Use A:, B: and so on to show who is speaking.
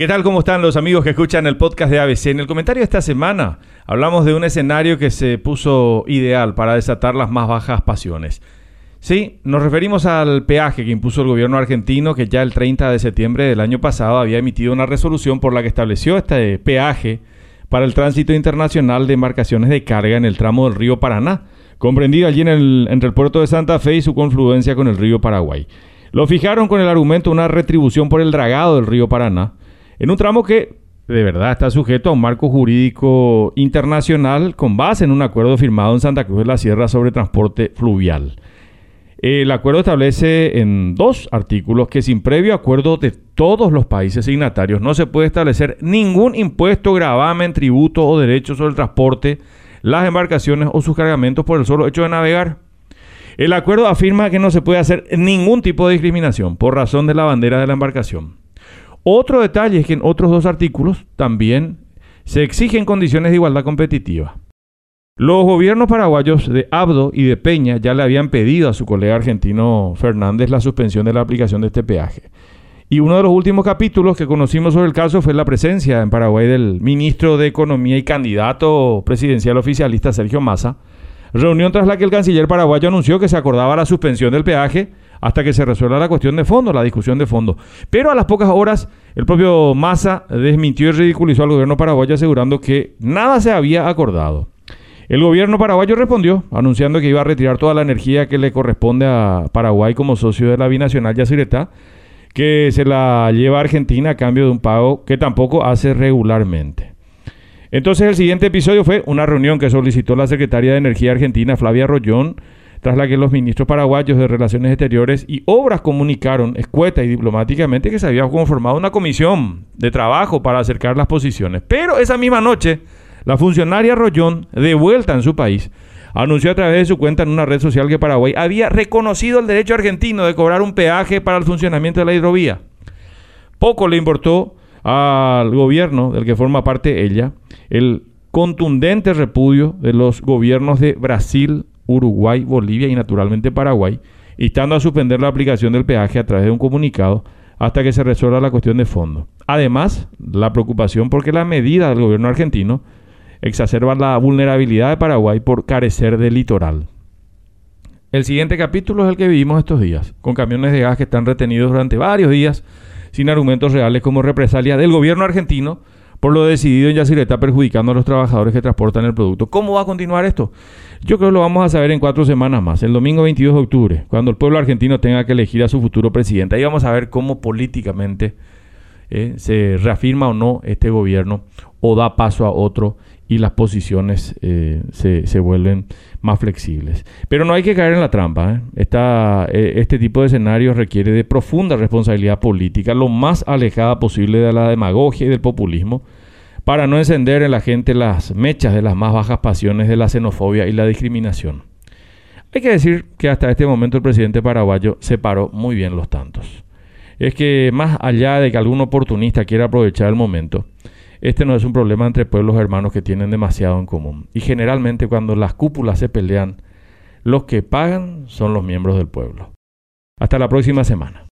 A: ¿Qué tal? ¿Cómo están los amigos que escuchan el podcast de ABC? En el comentario de esta semana hablamos de un escenario que se puso ideal para desatar las más bajas pasiones. Sí, nos referimos al peaje que impuso el gobierno argentino que ya el 30 de septiembre del año pasado había emitido una resolución por la que estableció este peaje para el tránsito internacional de embarcaciones de carga en el tramo del río Paraná, comprendido allí en el, entre el puerto de Santa Fe y su confluencia con el río Paraguay. Lo fijaron con el argumento de una retribución por el dragado del río Paraná, en un tramo que de verdad está sujeto a un marco jurídico internacional con base en un acuerdo firmado en Santa Cruz de la Sierra sobre transporte fluvial. El acuerdo establece en dos artículos que sin previo acuerdo de todos los países signatarios no se puede establecer ningún impuesto, gravamen, tributo o derecho sobre el transporte, las embarcaciones o sus cargamentos por el solo hecho de navegar. El acuerdo afirma que no se puede hacer ningún tipo de discriminación por razón de la bandera de la embarcación. Otro detalle es que en otros dos artículos también se exigen condiciones de igualdad competitiva. Los gobiernos paraguayos de Abdo y de Peña ya le habían pedido a su colega argentino Fernández la suspensión de la aplicación de este peaje. Y uno de los últimos capítulos que conocimos sobre el caso fue la presencia en Paraguay del ministro de Economía y candidato presidencial oficialista Sergio Massa, reunión tras la que el canciller paraguayo anunció que se acordaba la suspensión del peaje hasta que se resuelva la cuestión de fondo, la discusión de fondo. Pero a las pocas horas, el propio Massa desmintió y ridiculizó al gobierno paraguayo asegurando que nada se había acordado. El gobierno paraguayo respondió, anunciando que iba a retirar toda la energía que le corresponde a Paraguay como socio de la binacional Yacyretá, que se la lleva a Argentina a cambio de un pago que tampoco hace regularmente. Entonces el siguiente episodio fue una reunión que solicitó la secretaria de Energía Argentina, Flavia Rollón, tras la que los ministros paraguayos de Relaciones Exteriores y Obras comunicaron escueta y diplomáticamente que se había conformado una comisión de trabajo para acercar las posiciones. Pero esa misma noche, la funcionaria Rollón, de vuelta en su país, anunció a través de su cuenta en una red social que Paraguay había reconocido el derecho argentino de cobrar un peaje para el funcionamiento de la hidrovía. Poco le importó al gobierno del que forma parte ella el contundente repudio de los gobiernos de Brasil, Uruguay, Bolivia y naturalmente Paraguay, instando a suspender la aplicación del peaje a través de un comunicado hasta que se resuelva la cuestión de fondo. Además, la preocupación porque la medida del gobierno argentino exacerba la vulnerabilidad de Paraguay por carecer de litoral. El siguiente capítulo es el que vivimos estos días, con camiones de gas que están retenidos durante varios días sin argumentos reales como represalia del gobierno argentino por lo decidido en Yacireta perjudicando a los trabajadores que transportan el producto. ¿Cómo va a continuar esto? Yo creo que lo vamos a saber en cuatro semanas más, el domingo 22 de octubre, cuando el pueblo argentino tenga que elegir a su futuro presidente. Ahí vamos a ver cómo políticamente eh, se reafirma o no este gobierno o da paso a otro y las posiciones eh, se, vuelven más flexibles. Pero no hay que caer en la trampa. ¿eh? eh, este tipo de escenarios requiere de profunda responsabilidad política, lo más alejada posible de la demagogia y del populismo, para no encender en la gente las mechas de las más bajas pasiones de la xenofobia y la discriminación. Hay que decir que hasta este momento el presidente paraguayo separó muy bien los tantos. Es que más allá de que algún oportunista quiera aprovechar el momento, este no es un problema entre pueblos hermanos que tienen demasiado en común. Y generalmente cuando las cúpulas se pelean, los que pagan son los miembros del pueblo. Hasta la próxima semana.